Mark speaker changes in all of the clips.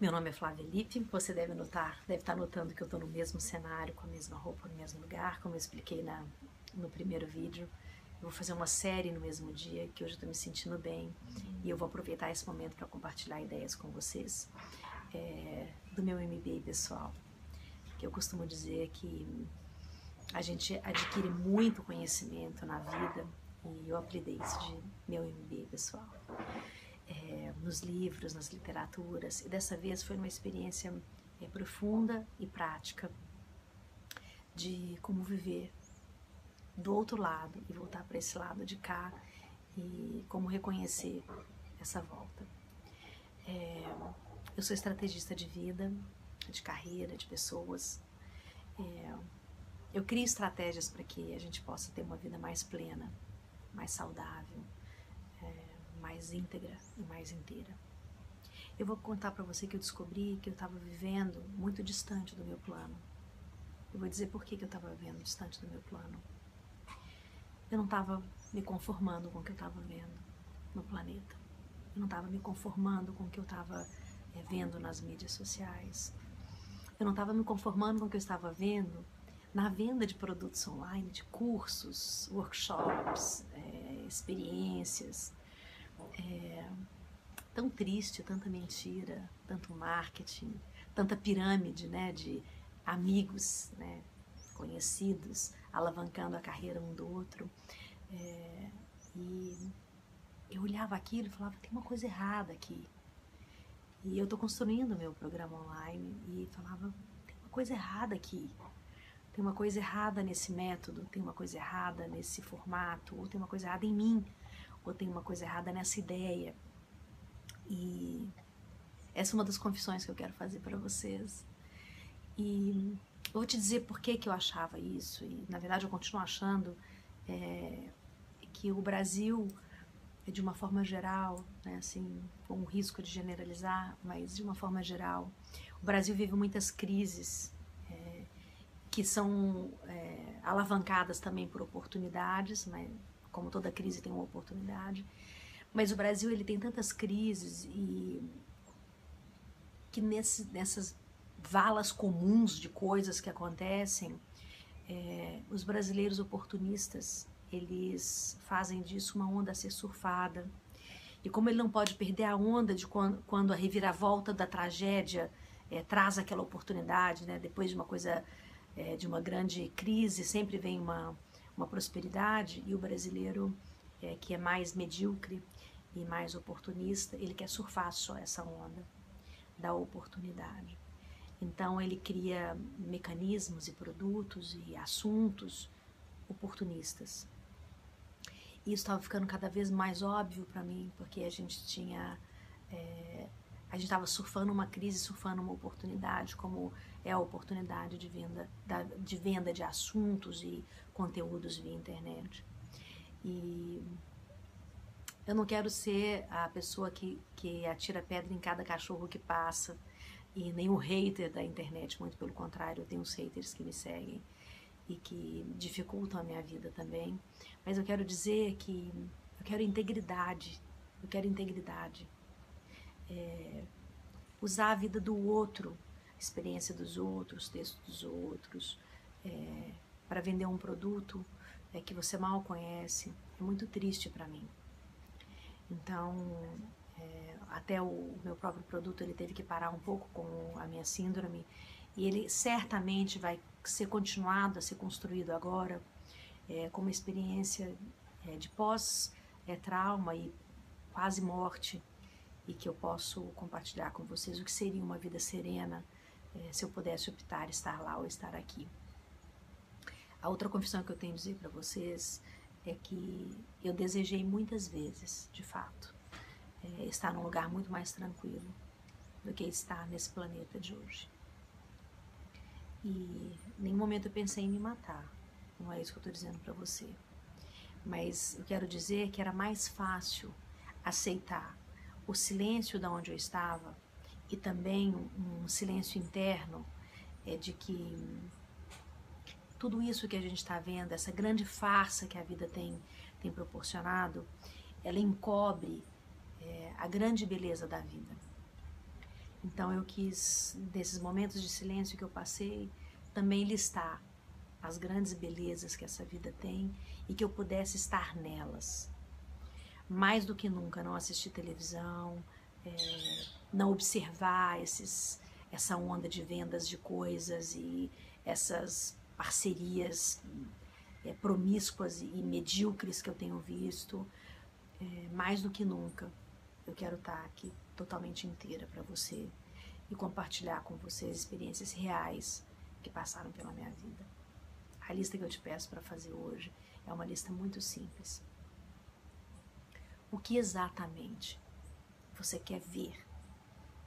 Speaker 1: Meu nome é Flávia Lippe, você deve notar, deve estar notando que eu estou no mesmo cenário, com a mesma roupa, no mesmo lugar, como eu expliquei na, no primeiro vídeo. Eu vou fazer uma série no mesmo dia, que hoje eu estou me sentindo bem, e eu vou aproveitar esse momento para compartilhar ideias com vocês é, do meu MBA pessoal. Que eu costumo dizer que a gente adquire muito conhecimento na vida, e eu aprendi isso de meu MBA pessoal é, nos livros, nas literaturas, e dessa vez foi uma experiência é, profunda e prática de como viver do outro lado e voltar para esse lado de cá e como reconhecer essa volta. É, eu sou estrategista de vida, de carreira, de pessoas. É, eu crio estratégias para que a gente possa ter uma vida mais plena, mais saudável, mais íntegra e mais inteira. Eu vou contar para você que eu descobri que eu estava vivendo muito distante do meu plano. Eu vou dizer por que, que eu estava vivendo distante do meu plano. Eu não estava me conformando com o que eu estava vendo no planeta. Eu não estava me conformando com o que eu estava é, vendo nas mídias sociais. Eu não estava me conformando com o que eu estava vendo na venda de produtos online, de cursos, workshops, é, experiências, é, tão triste, tanta mentira, tanto marketing, tanta pirâmide, né, de amigos, né, conhecidos, alavancando a carreira um do outro. É, e eu olhava aquilo e falava, tem uma coisa errada aqui. E eu estou construindo meu programa online e falava, tem uma coisa errada aqui. Tem uma coisa errada nesse método, tem uma coisa errada nesse formato, ou tem uma coisa errada em mim ou tem uma coisa errada nessa ideia. E essa é uma das confissões que eu quero fazer para vocês. E eu vou te dizer por que, que eu achava isso, e na verdade eu continuo achando é, que o Brasil, de uma forma geral, né, assim, com o risco de generalizar, mas de uma forma geral, o Brasil vive muitas crises é, que são é, alavancadas também por oportunidades, mas como toda crise tem uma oportunidade. Mas o Brasil ele tem tantas crises e que nesse, nessas valas comuns de coisas que acontecem, é, os brasileiros oportunistas eles fazem disso uma onda a ser surfada. E como ele não pode perder a onda de quando, quando a reviravolta da tragédia é, traz aquela oportunidade, né? depois de uma coisa, é, de uma grande crise, sempre vem uma, uma prosperidade e o brasileiro é, que é mais medíocre e mais oportunista, ele quer surfar só essa onda da oportunidade. Então ele cria mecanismos e produtos e assuntos oportunistas. E isso estava ficando cada vez mais óbvio para mim, porque a gente tinha é, a gente estava surfando uma crise, surfando uma oportunidade, como é a oportunidade de venda, de venda de assuntos e conteúdos via internet. E eu não quero ser a pessoa que, que atira pedra em cada cachorro que passa e nem o hater da internet, muito pelo contrário, eu tenho os haters que me seguem e que dificultam a minha vida também. Mas eu quero dizer que eu quero integridade, eu quero integridade é, usar a vida do outro, experiência dos outros, textos dos outros, é, para vender um produto é, que você mal conhece, é muito triste para mim. Então, é, até o meu próprio produto ele teve que parar um pouco com a minha síndrome e ele certamente vai ser continuado a ser construído agora é, como experiência é, de pós-trauma e quase morte e que eu posso compartilhar com vocês o que seria uma vida serena se eu pudesse optar estar lá ou estar aqui. A outra confissão que eu tenho a dizer para vocês é que eu desejei muitas vezes, de fato, é, estar num lugar muito mais tranquilo do que estar nesse planeta de hoje. E em nenhum momento eu pensei em me matar, não é isso que eu estou dizendo para você. Mas eu quero dizer que era mais fácil aceitar o silêncio da onde eu estava e também um, silêncio interno é de que tudo isso que a gente está vendo, essa grande farsa que a vida tem, tem proporcionado, ela encobre é, a grande beleza da vida. Então eu quis, desses momentos de silêncio que eu passei, também listar as grandes belezas que essa vida tem e que eu pudesse estar nelas. Mais do que nunca, não assistir televisão, é, não observar esses, essa onda de vendas de coisas e essas parcerias é, promíscuas e medíocres que eu tenho visto. É, mais do que nunca, eu quero estar aqui totalmente inteira para você e compartilhar com você as experiências reais que passaram pela minha vida. A lista que eu te peço para fazer hoje é uma lista muito simples. O que exatamente você quer ver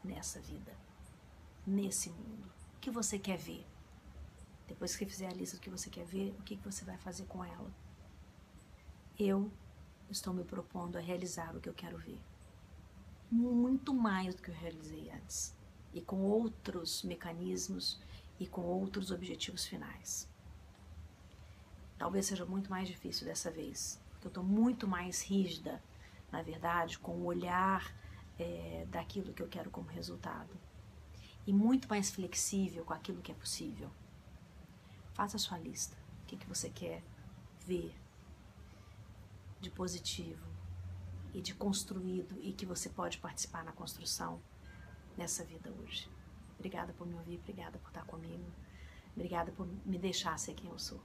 Speaker 1: nessa vida, nesse mundo? O que você quer ver? Depois que fizer a lista do que você quer ver, o que você vai fazer com ela? Eu estou me propondo a realizar o que eu quero ver. Muito mais do que eu realizei antes. E com outros mecanismos e com outros objetivos finais. Talvez seja muito mais difícil dessa vez, porque eu estou muito mais rígida, na verdade, com o olhar é, daquilo que eu quero como resultado. E muito mais flexível com aquilo que é possível. Faça a sua lista. O que, que você quer ver de positivo e de construído e que você pode participar na construção nessa vida hoje. Obrigada por me ouvir, obrigada por estar comigo, obrigada por me deixar ser quem eu sou.